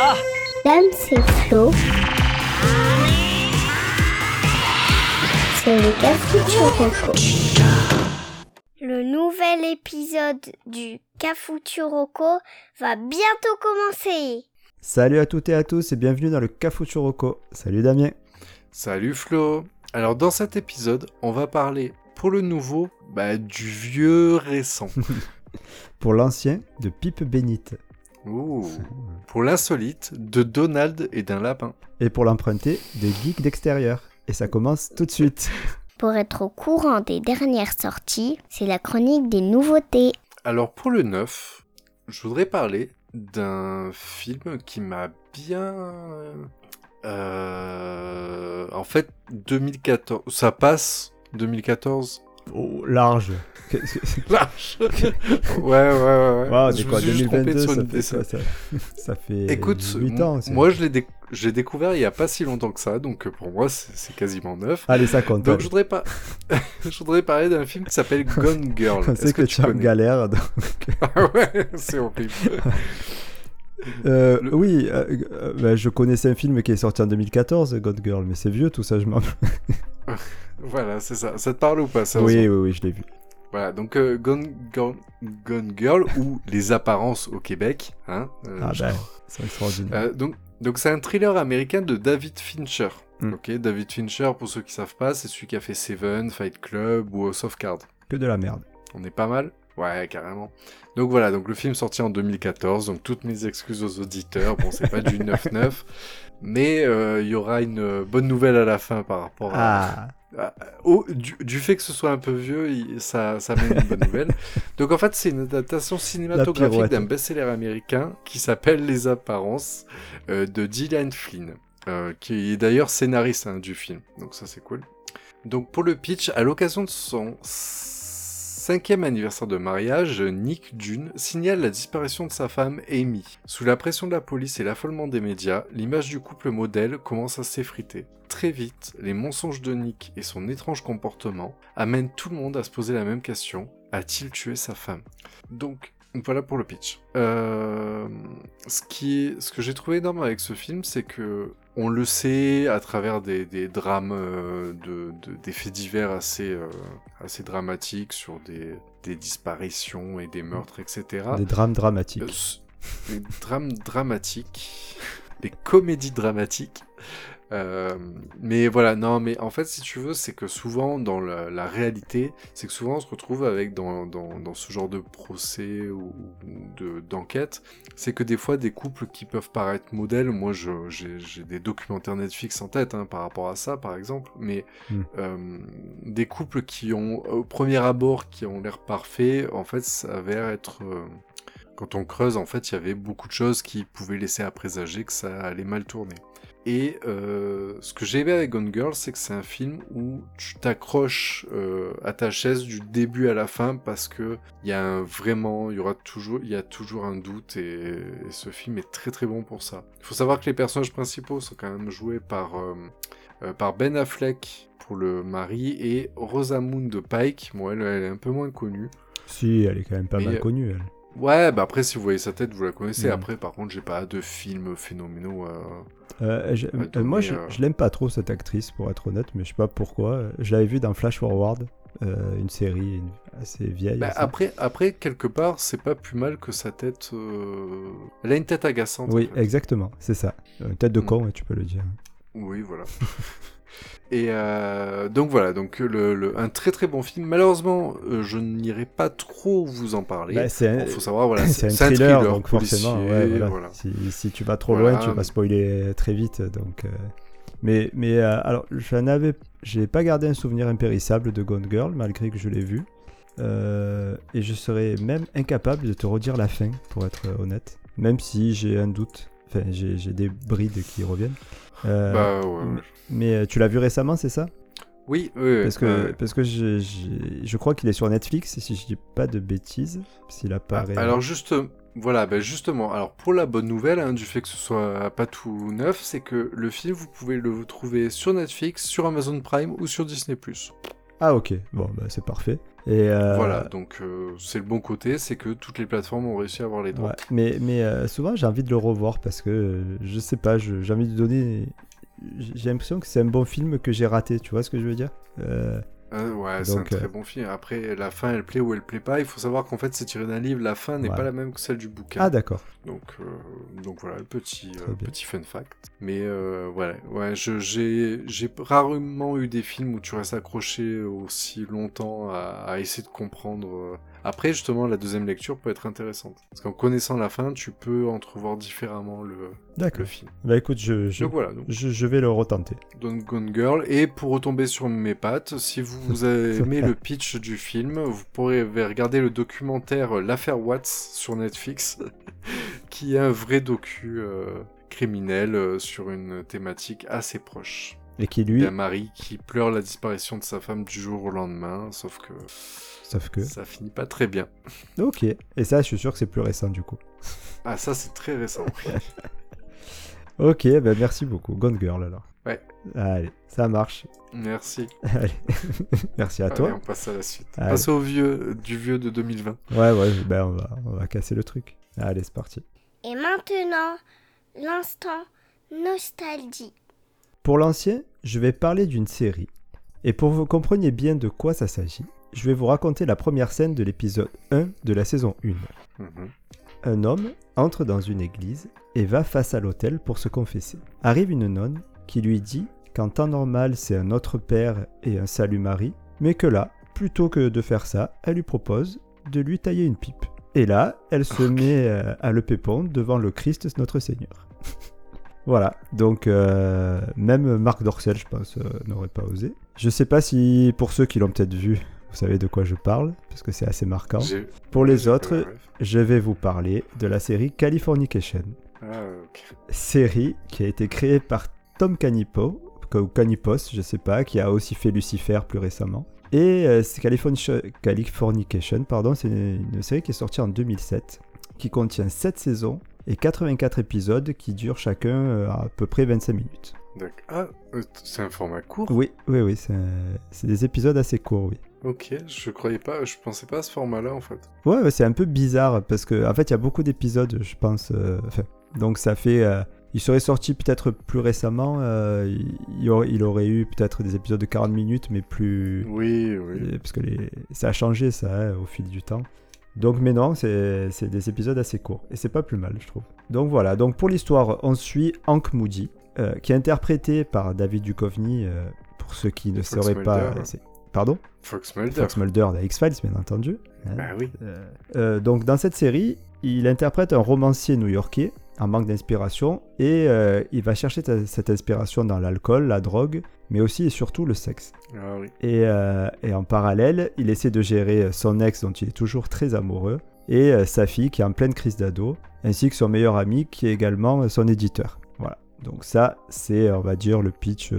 Ah Dame, c'est Flo. C'est le Cafuturoco. Le nouvel épisode du Cafuturoco va bientôt commencer. Salut à toutes et à tous et bienvenue dans le Cafuturoco. Salut Damien. Salut Flo. Alors dans cet épisode, on va parler pour le nouveau bah, du vieux récent. pour l'ancien, de Pipe Bénite. Ouh. Pour l'insolite, de Donald et d'un lapin. Et pour l'emprunté, de Geek d'extérieur. Et ça commence tout de suite. Pour être au courant des dernières sorties, c'est la chronique des nouveautés. Alors pour le neuf, je voudrais parler d'un film qui m'a bien... Euh... En fait, 2014... Ça passe 2014 Oh, large. large. ouais, ouais, ouais. Wow, c'est quoi, 2022, ça fait, ça, ça, ça fait Écoute, 8 ans. Moi, je l'ai dé découvert il n'y a pas si longtemps que ça, donc pour moi, c'est quasiment neuf. Allez, ça compte. Donc, je voudrais, pas... je voudrais parler d'un film qui s'appelle Gone Girl. C'est que, que, tu es en galère. Donc... ah ouais, c'est horrible. Euh, le... Oui, euh, euh, bah, je connaissais un film qui est sorti en 2014, God Girl, mais c'est vieux tout ça, je m'en. voilà, c'est ça. Ça te parle ou pas ça Oui, oui, oui, je l'ai vu. Voilà, donc Gone, Gone, Gone, Girl ou Les apparences au Québec. Hein, ah ben, c'est extraordinaire. Donc, donc c'est un thriller américain de David Fincher. Mm. Ok, David Fincher, pour ceux qui savent pas, c'est celui qui a fait Seven, Fight Club ou House of Cards. Que de la merde. On est pas mal Ouais, carrément. Donc voilà, donc le film sorti en 2014, donc toutes mes excuses aux auditeurs, bon c'est pas du 9-9, mais il euh, y aura une bonne nouvelle à la fin par rapport à... Ah. Au, du, du, fait que ce soit un peu vieux, il, ça, ça mène une bonne nouvelle. Donc en fait, c'est une adaptation cinématographique d'un best-seller américain qui s'appelle Les Apparences euh, de Gillian Flynn, euh, qui est d'ailleurs scénariste hein, du film. Donc ça c'est cool. Donc pour le pitch, à l'occasion de son cinquième anniversaire de mariage, Nick Dune signale la disparition de sa femme Amy. Sous la pression de la police et l'affolement des médias, l'image du couple modèle commence à s'effriter. Très vite, les mensonges de Nick et son étrange comportement amènent tout le monde à se poser la même question. A-t-il tué sa femme? Voilà pour le pitch. Euh, ce, qui est, ce que j'ai trouvé énorme avec ce film, c'est que on le sait à travers des, des drames, euh, de, de, des faits divers assez, euh, assez dramatiques sur des, des, disparitions et des meurtres, etc. Des drames dramatiques. des drames dramatiques. des comédies dramatiques. Euh, mais voilà, non, mais en fait, si tu veux, c'est que souvent dans la, la réalité, c'est que souvent on se retrouve avec dans, dans, dans ce genre de procès ou d'enquête, c'est que des fois des couples qui peuvent paraître modèles, moi j'ai des documentaires Netflix en tête hein, par rapport à ça par exemple, mais mm. euh, des couples qui ont au premier abord qui ont l'air parfaits, en fait s'avère être euh, quand on creuse, en fait, il y avait beaucoup de choses qui pouvaient laisser à présager que ça allait mal tourner. Et euh, ce que j'ai aimé avec Gone Girl, c'est que c'est un film où tu t'accroches euh, à ta chaise du début à la fin parce que il y a un, vraiment, il y aura toujours, il y a toujours un doute et, et, ce film est très très bon pour ça. Il faut savoir que les personnages principaux sont quand même joués par euh, par Ben Affleck pour le mari et Rosamund Pike. Moi, elle, elle, est un peu moins connue. Si, elle est quand même pas mal connue. Elle. Ouais, bah après, si vous voyez sa tête, vous la connaissez. Mmh. Après, par contre, j'ai pas de films phénoménaux. Euh, je, euh, moi, je, je l'aime pas trop cette actrice, pour être honnête, mais je sais pas pourquoi. Je l'avais vu dans Flash Forward, euh, une série assez vieille. Bah, après, après, quelque part, c'est pas plus mal que sa tête. Euh... Elle a une tête agaçante. Oui, en fait. exactement, c'est ça. Une tête de con, mmh. ouais, tu peux le dire. Oui, voilà. Et euh, donc voilà, donc le, le, un très très bon film. Malheureusement, euh, je n'irai pas trop vous en parler. Bah, c'est bon, faut savoir, voilà, c'est un, un, thriller, thriller donc forcément, ouais, voilà. Voilà. Si, si, tu vas trop loin, tu vas spoiler très vite. Donc, euh... mais mais alors, je n'avais, j'ai pas gardé un souvenir impérissable de Gone Girl malgré que je l'ai vu. Et je serais même incapable de te redire la fin, pour être honnête, même si j'ai un doute. Enfin, j'ai des brides qui reviennent. Euh, bah, ouais, mais, mais tu l'as vu récemment, c'est ça? Oui, oui, parce que, euh... parce que je, je, je crois qu'il est sur Netflix, si je dis pas de bêtises, s'il apparaît. Alors, juste, voilà, ben justement, alors pour la bonne nouvelle hein, du fait que ce soit pas tout neuf, c'est que le film, vous pouvez le trouver sur Netflix, sur Amazon Prime ou sur Disney. Ah ok, bon bah, c'est parfait. Et euh, Voilà, donc euh, c'est le bon côté, c'est que toutes les plateformes ont réussi à avoir les droits. mais mais euh, souvent j'ai envie de le revoir parce que je sais pas, j'ai envie de donner. J'ai l'impression que c'est un bon film que j'ai raté, tu vois ce que je veux dire? Euh, ouais, c'est un très euh, bon film. Après, la fin, elle plaît ou elle plaît pas. Il faut savoir qu'en fait, c'est tiré d'un livre. La fin n'est pas la même que celle du bouquin. Ah, d'accord. Donc, euh, donc voilà, petit, petit fun fact. Mais ouais, ouais j'ai rarement eu des films où tu restes accroché aussi longtemps à, à essayer de comprendre après, justement, la deuxième lecture peut être intéressante. Parce qu'en connaissant la fin, tu peux entrevoir différemment le, le film. Bah écoute, je, je, voilà, je, vais le retenter. Don't Gone Girl. Et pour retomber sur mes pattes, si vous aimez le pitch du film, vous pourrez regarder le documentaire L'affaire Watts sur Netflix, qui est un vrai docu euh, criminel euh, sur une thématique assez proche. Et qui lui... un mari qui pleure la disparition de sa femme du jour au lendemain, sauf que... Sauf que. Ça finit pas très bien. Ok. Et ça, je suis sûr que c'est plus récent du coup. Ah, ça, c'est très récent. ok, ben merci beaucoup. Gone Girl alors. Ouais. Allez, ça marche. Merci. Allez. merci à toi. on passe à la suite. On passe au vieux, du vieux de 2020. Ouais, ouais, ben on va, on va casser le truc. Allez, c'est parti. Et maintenant, l'instant nostalgie. Pour l'ancien, je vais parler d'une série. Et pour que vous compreniez bien de quoi ça s'agit, je vais vous raconter la première scène de l'épisode 1 de la saison 1. Mhm. Un homme entre dans une église et va face à l'autel pour se confesser. Arrive une nonne qui lui dit qu'en temps normal c'est un autre père et un salut Marie, mais que là, plutôt que de faire ça, elle lui propose de lui tailler une pipe. Et là, elle se met euh, à le pépon devant le Christ notre Seigneur. voilà, donc euh, même Marc Dorcel, je pense, euh, n'aurait pas osé. Je sais pas si pour ceux qui l'ont peut-être vu, vous savez de quoi je parle, parce que c'est assez marquant. Pour les autres, je vais vous parler de la série Californication. Ah, série qui a été créée par Tom Canipo, ou Canipos, je sais pas, qui a aussi fait Lucifer plus récemment. Et euh, Californication, pardon, c'est une, série qui est sortie en 2007, qui contient 7 saisons et 84 épisodes qui durent chacun euh, à peu près 25 minutes. Ah, euh, c'est un format court? Oui, oui, oui, c'est des épisodes assez courts, oui. Ok, je croyais pas, je pensais pas à ce format-là en fait. Ouais, c'est un peu bizarre parce que en fait il y a beaucoup d'épisodes, je pense. Euh, donc ça fait, euh, il serait sorti peut-être plus récemment. Euh, il, aurait, eu peut-être des épisodes de 40 minutes, mais plus. Oui, oui. Parce que les, ça a changé ça hein, au fil du temps. Donc, mais non, c'est des épisodes assez courts et c'est pas plus mal, je trouve. Donc voilà. Donc pour l'histoire, on suit Hank Moody, qui est interprété par David Duchovny. pour ceux qui ne sauraient pas, Pardon? Fox Mulder. Fox Mulder de X-Files, bien entendu. Hein. Bah oui. Euh, euh, donc, dans cette série, il interprète un romancier new-yorkais en manque d'inspiration et euh, il va chercher cette inspiration dans l'alcool, la drogue, mais aussi et surtout le sexe. Ah, oui. et, et, en parallèle, il essaie de gérer son ex dont il est toujours très amoureux et sa fille qui est en pleine crise d'ado, ainsi que son meilleur ami qui est également son éditeur. Voilà. Donc ça, c'est, on va dire, le pitch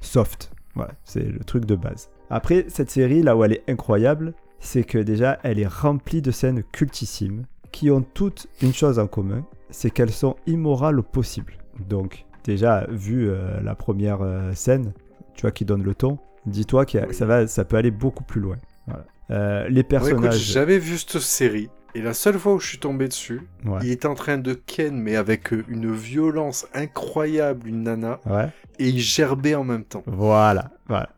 soft voilà, c'est le truc de base. Après, cette série, là où elle est incroyable, c'est que déjà, elle est remplie de scènes cultissimes qui ont toutes une chose en commun, c'est qu'elles sont immorales au possible. Donc, déjà, vu euh, la première euh, scène, tu vois, qui donne le ton, dis-toi que ça, va, ça peut aller beaucoup plus loin. Euh, les personnages. J'avais vu cette série. Et la seule fois où je suis tombé dessus, il est en train de ken, mais avec une violence incroyable, une nana. Et il gerbait en même temps. Voilà. voilà.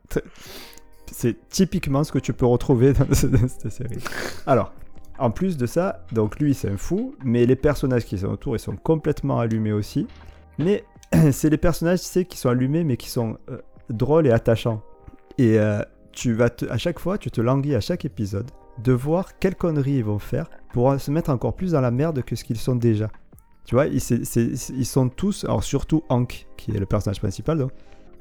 C'est typiquement ce que tu peux retrouver dans, cette série. Alors, en plus de ça, donc lui c'est un fou, mais les personnages qui sont autour ils sont complètement allumés aussi. Mais c'est les personnages tu sais, qui sont allumés mais qui sont euh, drôles et attachants. Et euh, tu vas à chaque fois, tu te languis à chaque épisode de voir quelles conneries ils vont faire pour se mettre encore plus dans la merde que ce qu'ils sont déjà. Tu vois, ils, sont tous, alors surtout Hank, qui est le personnage principal, donc,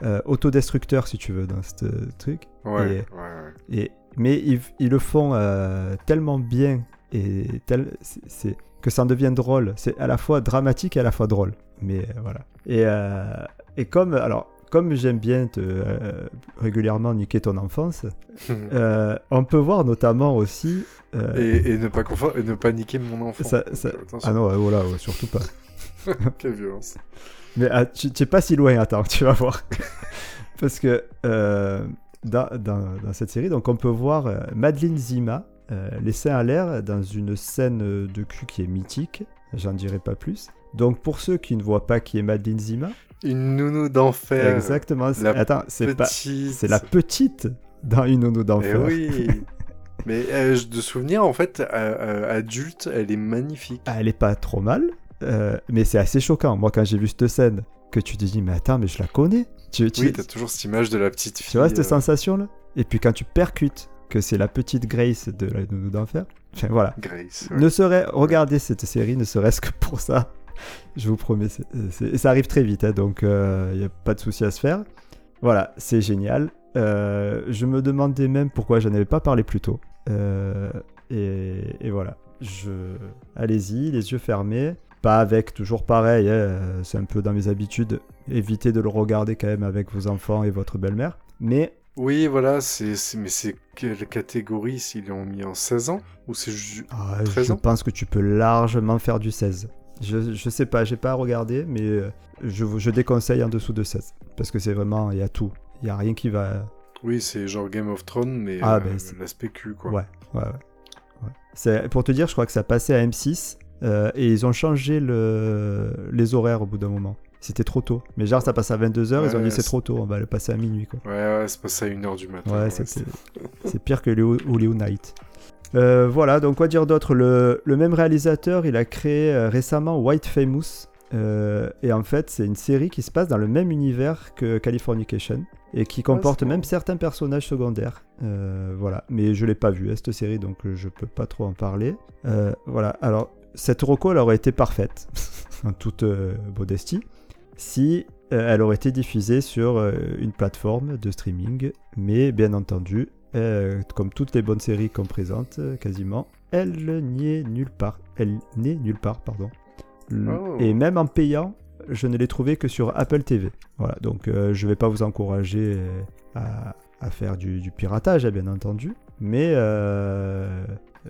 euh, autodestructeur si tu veux dans ce truc. Ouais, et, mais ils, le font euh, tellement bien et tel, c'est, que ça en devient drôle. C'est à la fois dramatique et à la fois drôle. Mais euh, voilà. Et, et comme, alors, comme j'aime bien te, euh, régulièrement niquer ton enfance, euh, on peut voir notamment aussi. Euh, et, ne pas et ne pas niquer mon enfant. ah non, voilà, surtout pas. Quelle violence. Mais ah, tu n'es pas si loin, attends, tu vas voir. Parce que dans, dans, cette série, donc on peut voir euh, Madeleine Zima, euh, seins à l'air, dans une scène de cul qui est mythique. J'en dirai pas plus. Donc pour ceux qui ne voient pas qui est Madeleine Zima. Une nounou d'enfer. Exactement. Attends, c'est pas. C'est la petite dans une nounou d'enfer. Eh oui. Mais euh, de souvenir, en fait, adulte, elle est magnifique. Ah, elle est pas trop mal, mais c'est assez choquant. Moi, quand j'ai vu cette scène, que tu te dis, mais attends, mais je la connais. Tu, tu... Oui, t'as toujours cette image de la petite fille. Tu vois cette euh. sensation-là Et puis quand tu percutes que c'est la petite Grace de la nounou d'enfer, enfin voilà. Grace. Ne serait, regardez cette série, ne serait-ce que pour ça. Je vous promets, ça arrive très vite, hein, donc il euh, n'y a pas de souci à se faire. Voilà, c'est génial. Euh, je me demandais même pourquoi je avais pas parlé plus tôt. Et, et, voilà. Je... Allez-y, les yeux fermés. Pas avec, toujours pareil, hein, euh, c'est un peu dans mes habitudes, évitez de le regarder quand même avec vos enfants et votre belle-mère. Mais. Oui, voilà, c'est, mais c'est quelle catégorie s'ils l'ont mis en 16 ans Ou c'est ah, Je pense que tu peux largement faire du 16. Je, je sais pas, j'ai pas regardé, mais euh, je, je déconseille en dessous de 16. Parce que c'est vraiment, il y a tout. Il y a rien qui va. Oui, c'est genre Game of Thrones, mais ah, ben, euh, l'aspect cul, quoi. Ouais, ouais, ouais. C'est, pour te dire, je crois que ça passait à M6 euh, et ils ont changé le... les horaires au bout d'un moment. C'était trop tôt. Mais genre, ça passe à 22h, ils ont dit c'est trop tôt, on va le passer à minuit. Quoi. Ouais, ouais, c'est passé à 1h du matin. Ouais, c'est pire que Léo, ou Léo Night. Euh, voilà, donc quoi dire d'autre? Le, le, même réalisateur, il a créé euh, récemment White Famous. et en fait, c'est une série qui se passe dans le même univers que Californication et qui comporte même certains personnages secondaires. voilà, mais je l'ai pas vu cette série, donc je peux pas trop en parler. voilà, alors cette reco, elle aurait été parfaite, en toute euh, modestie, si euh, elle aurait été diffusée sur euh, une plateforme de streaming. Mais bien entendu, comme toutes les bonnes séries qu'on présente, quasiment, elle n'y est nulle part. Elle n'est nulle part, pardon. Oh. Et même en payant, je ne l'ai trouvé que sur Apple TV. Voilà, donc je ne vais pas vous encourager à, faire du, du, piratage, hein, bien entendu. Mais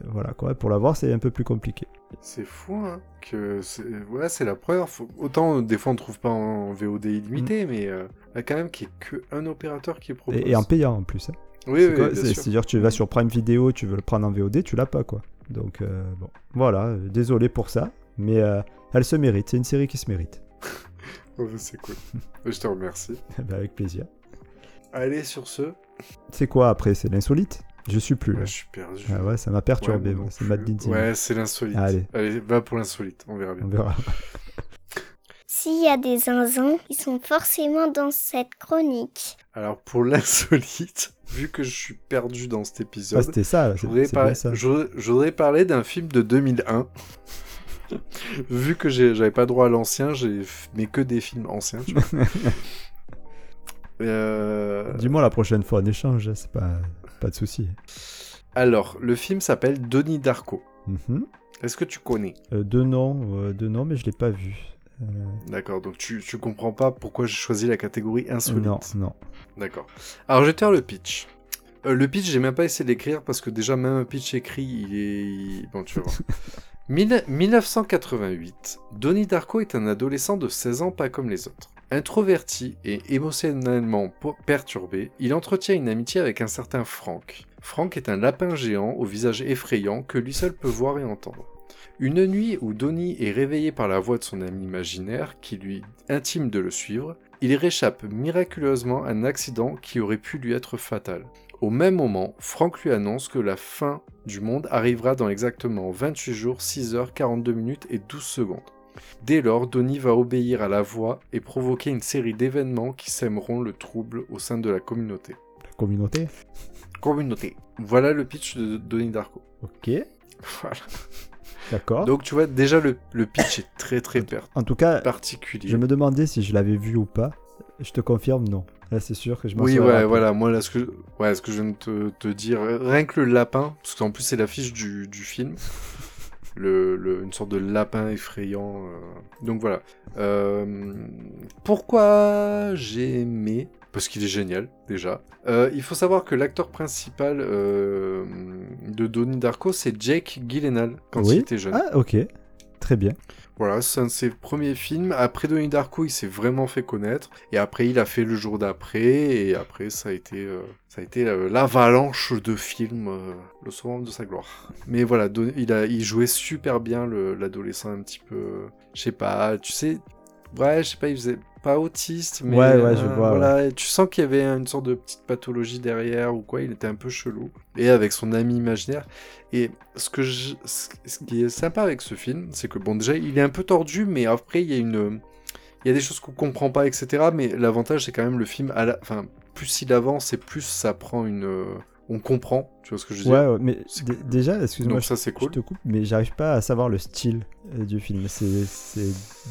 voilà quoi, pour l'avoir c'est un peu plus compliqué. C'est fou hein, que c'est ouais, la preuve. Autant des fois on ne trouve pas en VOD illimité, mm. mais euh, il y a quand même qu'il n'y ait qu'un opérateur qui propose. Et, en payant en plus. Hein. Oui, oui, C'est-à-dire tu vas mm. sur Prime Video, tu veux le prendre en VOD, tu l'as pas quoi. Donc euh, bon, voilà, désolé pour ça, mais euh, elle se mérite. C'est une série qui se mérite. oh, c'est cool. Je te remercie. Bah, avec plaisir. Allez sur ce. C'est quoi après? C'est l'insolite? Je suis plus. Ouais, je suis perdu. Ah ouais, ça m'a perturbé. c'est Mad Ouais, c'est l'insolite. Allez. Allez, va pour l'insolite. On verra bien. On verra. S'il y a des zinzins, ils sont forcément dans cette chronique. Alors pour l'insolite, vu que je suis perdu dans cet épisode, ah, c'était ça. Je voudrais, parler d'un film de 2001. vu que j'avais pas droit à l'ancien, j'ai mais que des films anciens. Tu vois. Euh... Dis-moi la prochaine fois, on échange. C'est pas. Pas de souci. Alors, le film s'appelle Donnie Darko. Mhm. Est-ce que tu connais? Euh, De nom, euh, mais je l'ai pas vu. Euh, D'accord, donc tu, tu comprends pas pourquoi j'ai choisi la catégorie insolite Non, non. D'accord. Alors, je vais te faire le pitch. le pitch, j'ai même pas essayé d'écrire parce que déjà, même un pitch écrit, il est. Bon, tu vas voir. 1988. Donnie Darko est un adolescent de 16 ans pas comme les autres. Introverti et émotionnellement perturbé, il entretient une amitié avec un certain Frank. Frank est un lapin géant au visage effrayant que lui seul peut voir et entendre. Une nuit où Donnie est réveillé par la voix de son ami imaginaire qui lui intime de le suivre, il réchappe miraculeusement à un accident qui aurait pu lui être fatal. Au même moment, Frank lui annonce que la fin du monde arrivera dans exactement 28 jours, 6 heures, 42 minutes et 12 secondes. Dès lors, Donnie va obéir à la voix et provoquer une série d'événements qui sèmeront le trouble au sein de la communauté. La communauté Communauté. Voilà le pitch de Donnie Darko. Ok. Voilà. D'accord. Donc tu vois, déjà le, pitch est très très en tout cas, particulier. Je me demandais si je l'avais vu ou pas. Je te confirme, non. Là, c'est sûr que je m'en Oui, ouais, voilà. Moi, là, ce que, ouais, ce que je viens de te, dire, rien que le lapin, parce qu'en plus, c'est l'affiche du, du film le, une sorte de lapin effrayant. Euh. Donc voilà. Euh, pourquoi j'ai aimé? Parce qu'il est génial déjà. Euh, il faut savoir que l'acteur principal de Donnie Darko, c'est Jake Gyllenhaal quand il était jeune. Ah ok. très bien. Voilà, c'est un de ses premiers films. Après Donnie Darko, il s'est vraiment fait connaître. Et après, il a fait Le Jour d'après. Et après, ça a été, euh, euh, l'avalanche de films, euh, le summum de sa gloire. Mais voilà, il jouait super bien l'adolescent un petit peu... je sais pas, tu sais... Ouais, je sais pas, il faisait pas autiste, mais ouais, ouais, je vois, voilà, tu sens qu'il y avait une sorte de petite pathologie derrière ou quoi, il était un peu chelou. Et avec son ami imaginaire. Et ce, que je, ce qui est sympa avec ce film, c'est que bon, déjà, il est un peu tordu, mais après, il y a une. Il y a des choses qu'on comprend pas, etc. Mais l'avantage, c'est quand même le film, à la... enfin, plus il avance et plus ça prend une. On comprend, tu vois ce que je veux dire mais déjà, excuse-moi, ça c'est cool. Je te coupe, mais j'arrive pas à savoir le style euh, du film. C'est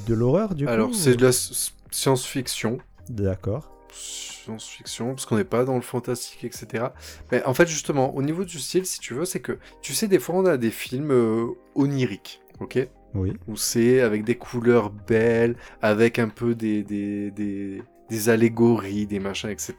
de l'horreur du coup Alors, c'est de la science-fiction. D'accord. Science-fiction, parce qu'on n'est pas dans le fantastique, etc. Mais en fait, justement, au niveau du style, si tu veux, c'est que, tu sais, des fois, on a des films euh, oniriques, ok? Oui. Où c'est avec des couleurs belles, avec un peu des, des, des, des allégories, des machins, etc.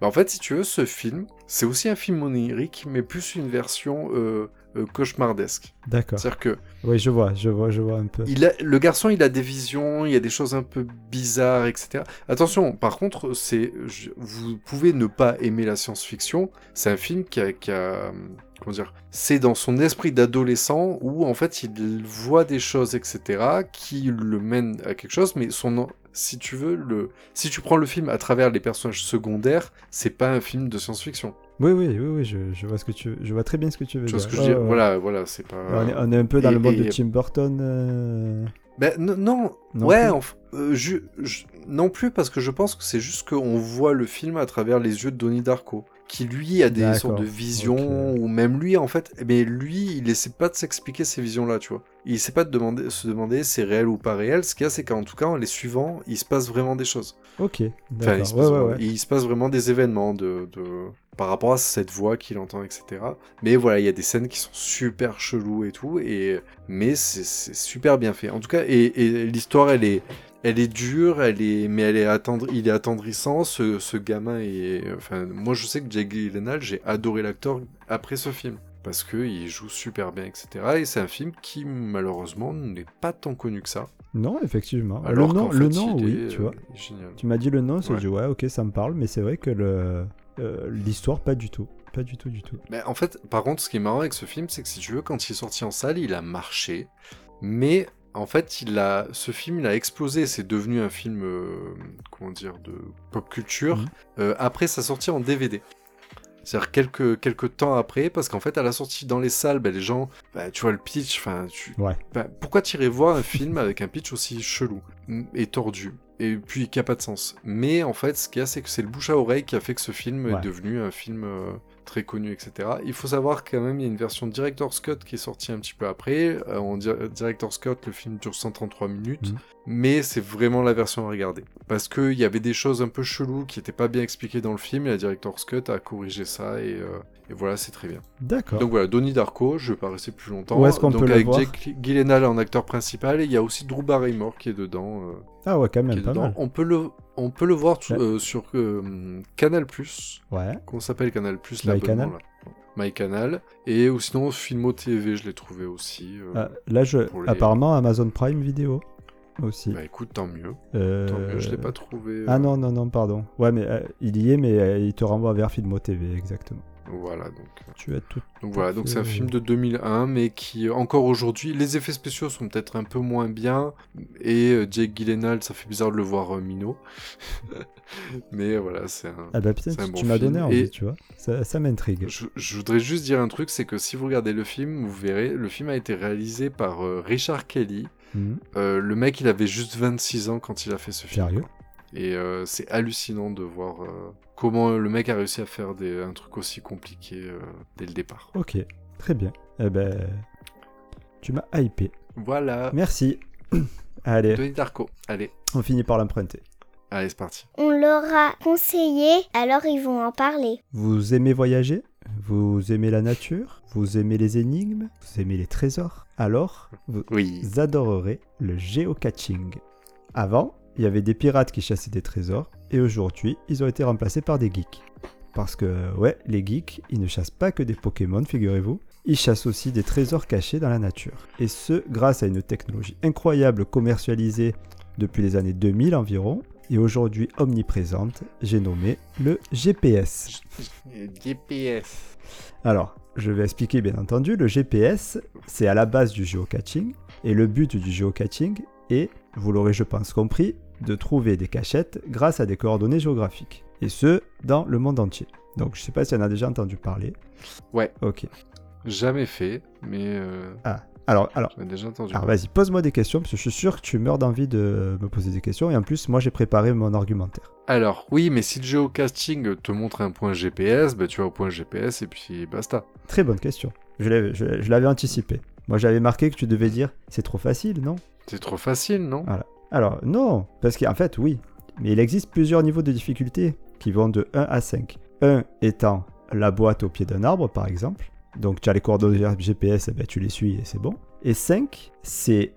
Mais en fait, si tu veux, ce film, c'est aussi un film onirique, mais plus une version euh, euh, cauchemardesque. D'accord. C'est-à-dire que. Oui, je vois, je vois, je vois un peu. Il a, le garçon, il a des visions, il y a des choses un peu bizarres, etc. Attention, par contre, c'est, vous pouvez ne pas aimer la science-fiction. C'est un film qui a, qui a comment dire, c'est dans son esprit d'adolescent où en fait il voit des choses, etc., qui le mènent à quelque chose, mais son, si tu veux, le, si tu prends le film à travers les personnages secondaires, c'est pas un film de science-fiction. Oui, oui, oui, oui je, vois ce que tu, je vois très bien ce que tu veux dire. Ce que je Voilà, voilà, c'est pas. On est, un peu dans le monde de Tim Burton. Euh. Ben non, ouais, euh, je, non plus parce que je pense que c'est juste qu'on voit le film à travers les yeux de Donnie Darko qui lui a des sortes de visions, ou même lui en fait, mais lui il essaie pas de s'expliquer ces visions-là, tu vois. Il essaie pas de demander, se demander c'est réel ou pas réel, ce qu'il y a c'est qu'en tout cas en les suivant, il se passe vraiment des choses. Ok, enfin, il, se passe vraiment, il se passe vraiment des événements de, de... par rapport à cette voix qu'il entend, etc. Mais voilà, il y a des scènes qui sont super cheloues et tout, et... mais c'est super bien fait. En tout cas, et, et l'histoire elle est elle est dure, elle est, mais elle est attendri... il est attendrissant. Ce, ce gamin est, enfin, moi je sais que Jake Gyllenhaal, j'ai adoré l'acteur après ce film parce que il joue super bien, etc. Et c'est un film qui malheureusement n'est pas tant connu que ça. Non, effectivement. Alors le nom, le nom oui, tu vois. Génial. Tu m'as dit le nom, j'ai dit ouais, ok, ça me parle, mais c'est vrai que le euh, l'histoire pas du tout. Pas du tout, du tout. Mais en fait, par contre, ce qui est marrant avec ce film, c'est que si tu veux, quand il est sorti en salle, il a marché, mais en fait, il a, ce film, il a explosé. C'est devenu un film, euh, comment dire, de pop culture. Mhm. Euh, après sa sortie en DVD. C'est-à-dire quelques, quelques temps après, parce qu'en fait, à la sortie dans les salles, ben, les gens, ben, tu vois le pitch, enfin, tu... ouais. Ben, pourquoi tirer voir un film avec un pitch aussi chelou et tordu et puis qui a pas de sens? Mais en fait, ce qu'il y a, c'est que c'est le bouche à oreille qui a fait que ce film est devenu un film euh, très connu, etc. Il faut savoir quand même, il y a une version Director's Cut qui est sortie un petit peu après. Euh, en Director's Cut, le film dure 133 minutes, mhm. mais c'est vraiment la version à regarder. Parce qu'il y avait des choses un peu cheloues qui n'étaient pas bien expliquées dans le film, et la Director's Cut a corrigé ça, et, euh, voilà, c'est très bien. D'accord. Donc voilà, Donnie Darko, je vais pas rester plus longtemps. Où est-ce qu'on peut avec le voir Jake Gyllenhaal en acteur principal, et il y a aussi Drew Barrymore qui est dedans. Euh, ah ouais, quand même, pas mal. On peut le, on peut le voir sur Canal+. Ouais. Comment s'appelle Canal+, là? Canal. MyCanal. Et ou sinon, Filmo TV, je l'ai trouvé aussi. Euh, ah, là, je... apparemment, Amazon Prime Vidéo aussi. Bah écoute, tant mieux. Euh, tant mieux, je l'ai pas trouvé. Ah euh. non, non, non, pardon. Ouais, mais il y est, mais il te renvoie vers Filmo TV, exactement. Voilà, donc. Tu as tout. Donc voilà, donc c'est un film de 2001, mais qui encore aujourd'hui, les effets spéciaux sont peut-être un peu moins bien, et Jake Gyllenhaal, ça fait bizarre de le voir minot. mais voilà, c'est un. Ah bah putain, tu, m'as donné envie, tu vois. Ça, ça m'intrigue. Je, voudrais juste dire un truc, c'est que si vous regardez le film, vous verrez, le film a été réalisé par Richard Kelly. Mhm. le mec, il avait juste 26 ans quand il a fait ce film. Sérieux? et euh, c'est hallucinant de voir euh, comment le mec a réussi à faire des, un truc aussi compliqué euh, dès le départ. Ok, très bien. Eh ben, tu m'as hypé. Voilà. Merci. Allez. Denis Darko, allez. On finit par l'emprunter. Allez, c'est parti. On leur a conseillé, alors ils vont en parler. Vous aimez voyager? Vous aimez la nature? Vous aimez les énigmes? Vous aimez les trésors? Alors, vous oui. adorerez le géocaching. Avant, il y avait des pirates qui chassaient des trésors, et aujourd'hui, ils ont été remplacés par des geeks. Parce que, ouais, les geeks, ils ne chassent pas que des Pokémon, figurez-vous. ils chassent aussi des trésors cachés dans la nature. Et ce, grâce à une technologie incroyable commercialisée depuis les années 2000 environ, et aujourd'hui omniprésente, j'ai nommé le GPS. GPS. Alors, je vais expliquer bien entendu, le GPS, c'est à la base du geocaching, et le but du geocaching est, vous l'aurez je pense compris, de trouver des cachettes grâce à des coordonnées géographiques, et ce, dans le monde entier. Donc je sais pas si on a déjà entendu parler. Ouais. Ok. Jamais fait, mais... Euh... Ah, alors, alors, déjà entendu alors vas-y, pose-moi des questions, parce que je suis sûr que tu meurs d'envie de me poser des questions, et en plus, moi j'ai préparé mon argumentaire. Alors, oui, mais si le geocasting te montre un point GPS, bah, tu vas au point GPS et puis basta. Très bonne question. Je l'avais anticipé. Moi j'avais marqué que tu devais dire c'est trop facile, non? C'est trop facile, non? Voilà. Alors, non, parce qu'en fait, oui, mais il existe plusieurs niveaux de difficulté qui vont de 1 à 5. 1 étant la boîte au pied d'un arbre, par exemple. Donc tu as les coordonnées GPS, eh ben, tu les suis et c'est bon. Et 5, c'est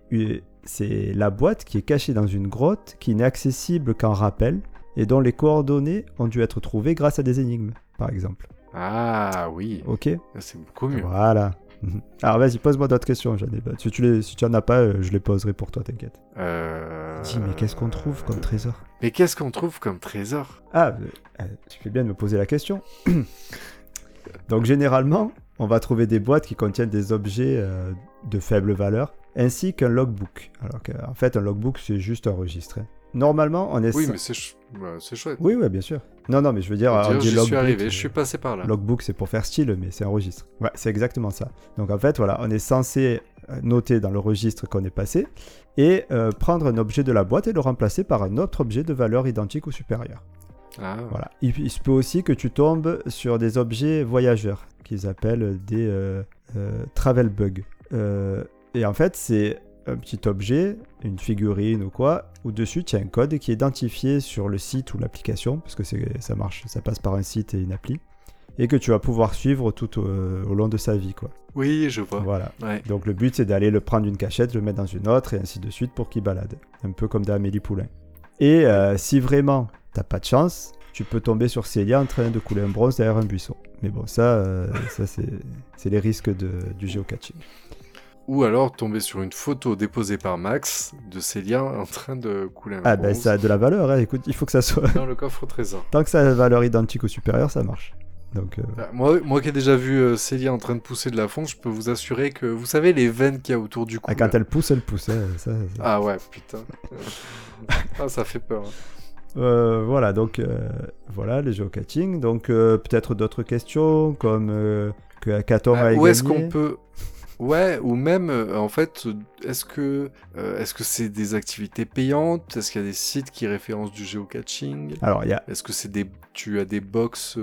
la boîte qui est cachée dans une grotte, qui n'est accessible qu'en rappel, et dont les coordonnées ont dû être trouvées grâce à des énigmes, par exemple. Ah oui. Ok. C'est beaucoup mieux. Voilà. Alors vas-y, pose-moi d'autres questions, j'en ai Si tu, les, si tu en as pas, euh, je les poserai pour toi, t'inquiète. Euh... Dis, mais qu'est-ce qu'on trouve comme trésor? Mais qu'est-ce qu'on trouve comme trésor? Ah, euh, tu fais bien de me poser la question. Donc généralement, on va trouver des boîtes qui contiennent des objets euh, de faible valeur, ainsi qu'un logbook. Alors qu'en fait, un logbook, c'est juste un registre. Hein. Normalement, on est... Oui, mais c'est chouette. Oui, oui, bien sûr. Non, non, mais je veux dire... dire je suis arrivé, je suis passé par là. Logbook, c'est pour faire style, mais c'est un registre. Ouais, c'est exactement ça. Donc en fait, voilà, on est censé euh, noter dans le registre qu'on est passé et euh, prendre un objet de la boîte et le remplacer par un autre objet de valeur identique ou supérieure. Ah. Voilà. Il, il, se peut aussi que tu tombes sur des objets voyageurs qu'ils appellent des euh, euh, travel bugs. Euh, et en fait, c'est un petit objet, une figurine ou quoi, où dessus tu as un code qui est identifié sur le site ou l'application, parce que ça marche, ça passe par un site et une appli, et que tu vas pouvoir suivre tout au, long de sa vie, quoi. Oui, je vois. Voilà. Donc le but c'est d'aller le prendre d'une cachette, le mettre dans une autre, et ainsi de suite pour qu'il balade. Un peu comme d'Amélie Poulain. Et si vraiment t'as pas de chance, tu peux tomber sur Célia en train de couler un bronze derrière un buisson. Mais bon, ça, euh, ça c'est les risques de, du géocaching. Ou alors tomber sur une photo déposée par Max de Célia en train de couler un ah, bronze. Ah ben ça a de la valeur, hein. écoute, il faut que ça soit... Dans le coffre au trésor. Tant que ça a une valeur identique ou supérieure, ça marche. Donc, euh, bah, moi, moi qui ai déjà vu euh, Célia en train de pousser de la fonte, je peux vous assurer que vous savez les veines qu'il y a autour du cou. Ah, quand elle pousse, elle pousse. Hein, ça, ah ouais, putain. ah, ça fait peur. Hein. Euh, voilà, donc euh, voilà les geocaching. Donc euh, peut-être d'autres questions comme que 14 bah, Où est-ce qu'on peut Ouais, ou même en fait, est-ce que est-ce que c'est des activités payantes? Est-ce qu'il y a des sites qui référencent du geocaching Alors il y a. Est-ce que c'est des tu as des box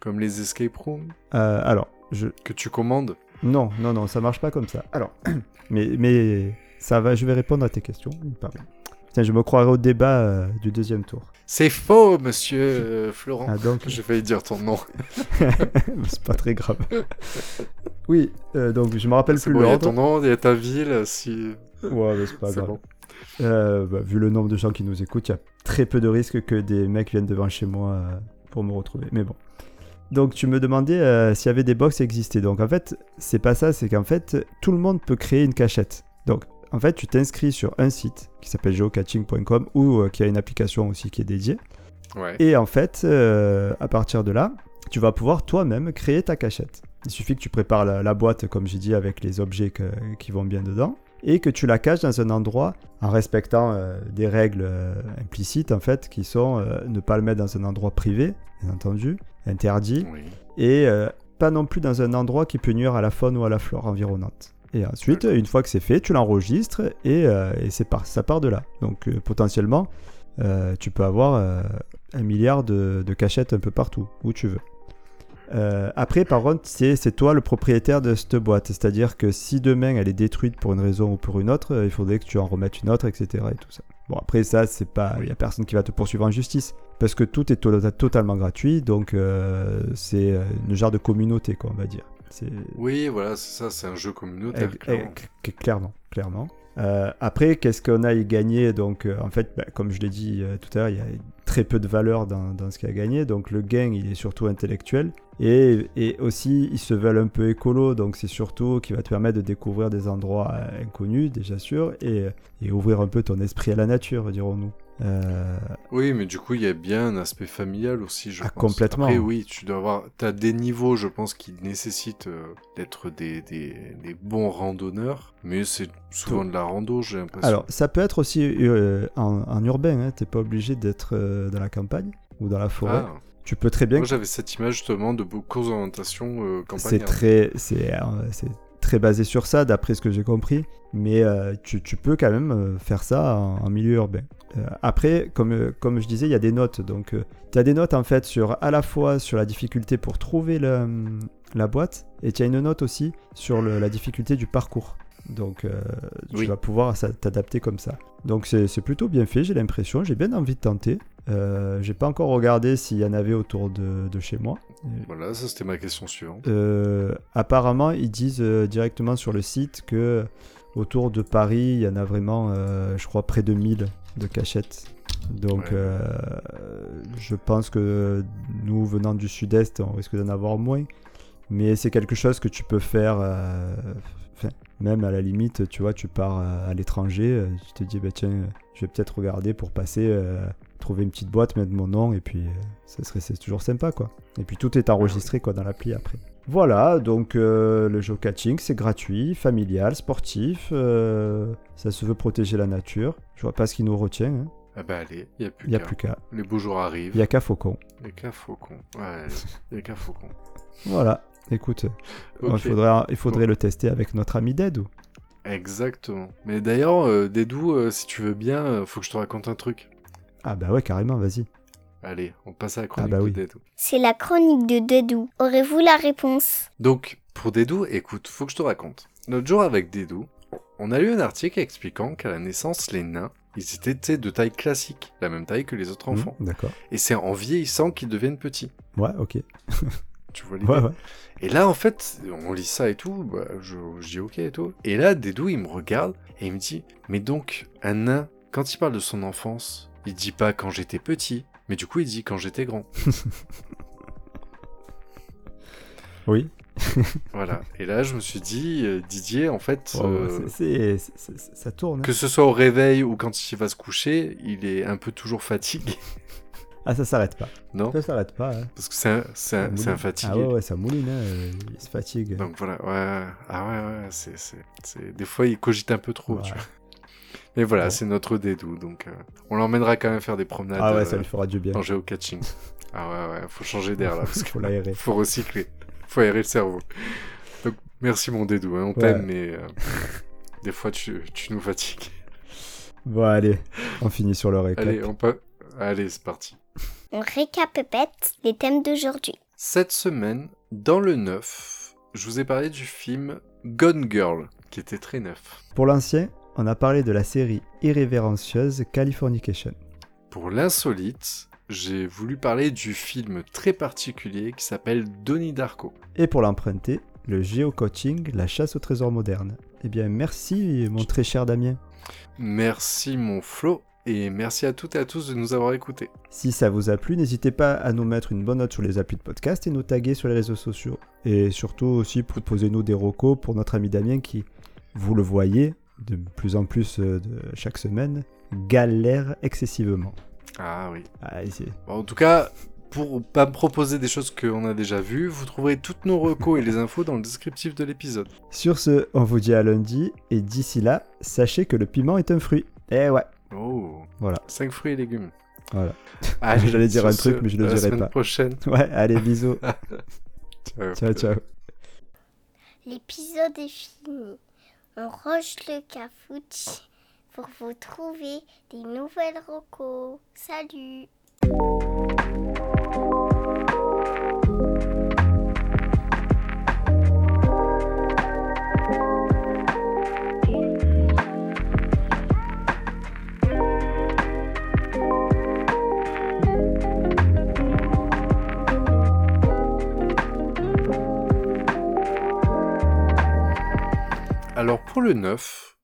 comme les escape rooms? Alors je que tu commandes? Non, non, non, ça marche pas comme ça. Alors, mais mais ça va, je vais répondre à tes questions. Tiens, je me croirais au débat euh, du deuxième tour. C'est faux, monsieur euh, Florent. Ah, donc... J'ai failli dire ton nom. c'est pas très grave. oui, euh, donc je me rappelle plus bon, Il y a ton nom, il y a ta ville, si... Ouais, mais c'est pas grave. Bah, vu le nombre de gens qui nous écoutent, il y a très peu de risques que des mecs viennent devant chez moi pour me retrouver. Mais bon. Donc tu me demandais s'il y avait des box existaient. Donc en fait, c'est pas ça, c'est qu'en fait, tout le monde peut créer une cachette. Donc en fait, tu t'inscris sur un site qui s'appelle geocaching.com ou euh, qui a une application aussi qui est dédiée. Et en fait, euh, à partir de là, tu vas pouvoir toi-même créer ta cachette. Il suffit que tu prépares la, boîte, comme j'ai dit, avec les objets qui vont bien dedans, et que tu la caches dans un endroit en respectant euh, des règles implicites, en fait, qui sont ne pas le mettre dans un endroit privé, bien entendu, interdit, et pas non plus dans un endroit qui peut nuire à la faune ou à la flore environnante. Et ensuite, une fois que c'est fait, tu l'enregistres et, euh, c'est ça part de là. Donc euh, potentiellement, euh, tu peux avoir un milliard de, cachettes un peu partout, où tu veux. après, par contre, c'est toi le propriétaire de cette boîte. C'est-à-dire que si demain elle est détruite pour une raison ou pour une autre, il faudrait que tu en remettes une autre, etc. Et tout ça. Bon, après, ça, c'est pas. Il n'y a personne qui va te poursuivre en justice. Parce que tout est totalement gratuit. Donc, c'est une genre de communauté, quoi, on va dire. Oui, voilà, c'est ça, c'est un jeu communautaire. clairement, clairement. Euh, après, qu'est-ce qu'on a gagner Donc, euh, en fait, bah, comme je l'ai dit euh, tout à l'heure, il y a très peu de valeur dans, dans ce qu'il a gagné. Donc, le gain, il est surtout intellectuel. Et, et, aussi, ils se veulent un peu écolo, donc c'est surtout qui va te permettre de découvrir des endroits inconnus, déjà sûr, et, et ouvrir un peu ton esprit à la nature, dirons-nous. Euh... Oui, mais du coup, il y a bien un aspect familial aussi, je ah, pense. Complètement. Après, oui, tu dois avoir. Tu as des niveaux, je pense, qui nécessitent euh, d'être des, des, des, bons randonneurs, mais c'est souvent de la rando, j'ai l'impression. Alors, ça peut être aussi euh, en, en, urbain, hein. t'es pas obligé d'être dans la campagne ou dans la forêt. Ah. Tu peux très bien. Moi, j'avais cette image justement de beaucoup d'orientation campagne. C'est très, c'est, très basé sur ça, d'après ce que j'ai compris. Mais tu, tu, peux quand même faire ça en, en milieu urbain. Euh, après, comme, comme je disais, il y a des notes. Donc, euh, tu as des notes en fait sur à la fois sur la difficulté pour trouver le, la boîte et tu as une note aussi sur la difficulté du parcours. Donc, euh, tu vas pouvoir t'adapter comme ça. Donc, c'est plutôt bien fait, j'ai l'impression. J'ai bien envie de tenter. Euh, j'ai pas encore regardé s'il y en avait autour de, de chez moi. Voilà, ça c'était ma question suivante. apparemment, ils disent directement sur le site que autour de Paris, il y en a vraiment, je crois, près de 1000 de cachette. Donc, euh, je pense que nous, venant du sud-est, on risque d'en avoir moins. Mais c'est quelque chose que tu peux faire, euh, même à la limite, tu vois, tu pars à, l'étranger, euh, tu te dis, bah, tiens, je vais peut-être regarder pour passer, trouver une petite boîte, mettre mon nom, et puis ça serait, c'est toujours sympa, quoi. Et puis tout est enregistré, quoi, dans l'appli après. Voilà, donc euh, le geocaching, c'est gratuit, familial, sportif. Euh, ça se veut protéger la nature. Je vois pas ce qui nous retient. Hein. Ah bah allez, il n'y a plus qu'à. a plus qu'à. Les beaux jours arrivent. Il n'y a qu'à Faucon. Il n'y a qu'à Faucon. Ouais, il n'y a qu'à Faucon. Voilà, écoute, il faudrait, il faudrait le tester avec notre ami Dedou. Exactement. Mais d'ailleurs, euh, Dedou, si tu veux bien, faut que je te raconte un truc. Ah bah ouais, carrément, vas-y. Allez, on passe à la chronique ah bah de Dédou. C'est la chronique de Dédou. Aurez-vous la réponse? Donc, pour Dédou, écoute, faut que je te raconte. Notre jour avec Dédou, on a lu un article expliquant qu'à la naissance, les nains, ils étaient de taille classique, la même taille que les autres mmh, enfants. D'accord. Et c'est en vieillissant qu'ils deviennent petits. Ouais, ok. tu vois l'idée? Ouais, ouais. Et là, en fait, on lit ça et tout, bah, je, je dis ok et tout. Et là, Dédou, il me regarde et il me dit, mais donc, un nain, quand il parle de son enfance, il dit pas quand j'étais petit, mais du coup, il dit quand j'étais grand. oui. voilà. Et là, je me suis dit, euh, Didier, en fait, euh, ça tourne. Hein. Que ce soit au réveil ou quand il va se coucher, il est un peu toujours fatigué. Ah, ça s'arrête pas. Non Ça s'arrête pas. Hein. Parce que c'est un, un, un, fatigué. Ah ouais, ouais ça mouline, hein. il se fatigue. Donc voilà, ouais. Ah ouais, ouais, c'est... Des fois, il cogite un peu trop, tu vois. Mais voilà, c'est notre dédou, donc euh, on l'emmènera quand même faire des promenades. Ah ouais, ça lui fera du bien. En géocaching. ah ouais, ouais, faut changer d'air là, parce faut l'aérer. Faut recycler, faut aérer le cerveau. Donc merci mon dédou, hein, on t'aime, mais euh, des fois tu, tu, nous fatigues. Bon allez, on finit sur le récap. Allez, on peut... allez, c'est parti. On récapépète les thèmes d'aujourd'hui. Cette semaine, dans le neuf, je vous ai parlé du film Gone Girl, qui était très neuf. Pour l'ancien, on a parlé de la série irrévérencieuse Californication. Pour l'insolite, j'ai voulu parler du film très particulier qui s'appelle Donnie Darko. Et pour l'emprunter, le géocoaching, la chasse au trésor moderne. Eh bien, merci mon très cher Damien. Merci mon Flo. Et merci à toutes et à tous de nous avoir écoutés. Si ça vous a plu, n'hésitez pas à nous mettre une bonne note sur les applis de podcast et nous taguer sur les réseaux sociaux. Et surtout aussi proposez-nous des recos pour notre ami Damien qui, vous le voyez, de plus en plus euh, de chaque semaine, galère excessivement. Ah oui. Ah, en tout cas, pour pas me proposer des choses qu'on a déjà vues, vous trouverez toutes nos recos et les infos dans le descriptif de l'épisode. Sur ce, on vous dit à lundi, et d'ici là, sachez que le piment est un fruit. Eh ouais. Oh. Voilà. 5 fruits et légumes. Voilà. J'allais dire un truc, mais je ne le dirai pas. prochaine. Ouais, allez, bisous. ciao, ciao. ciao. L'épisode est fini. On roche le cafouche pour vous trouver des nouvelles recos. Salut Alors pour le 9,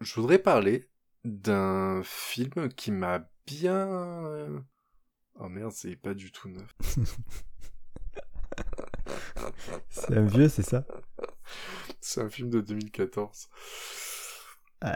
je voudrais parler d'un film qui m'a bien... Oh merde, c'est pas du tout neuf. c'est un vieux, c'est ça? C'est un film de 2014. Euh,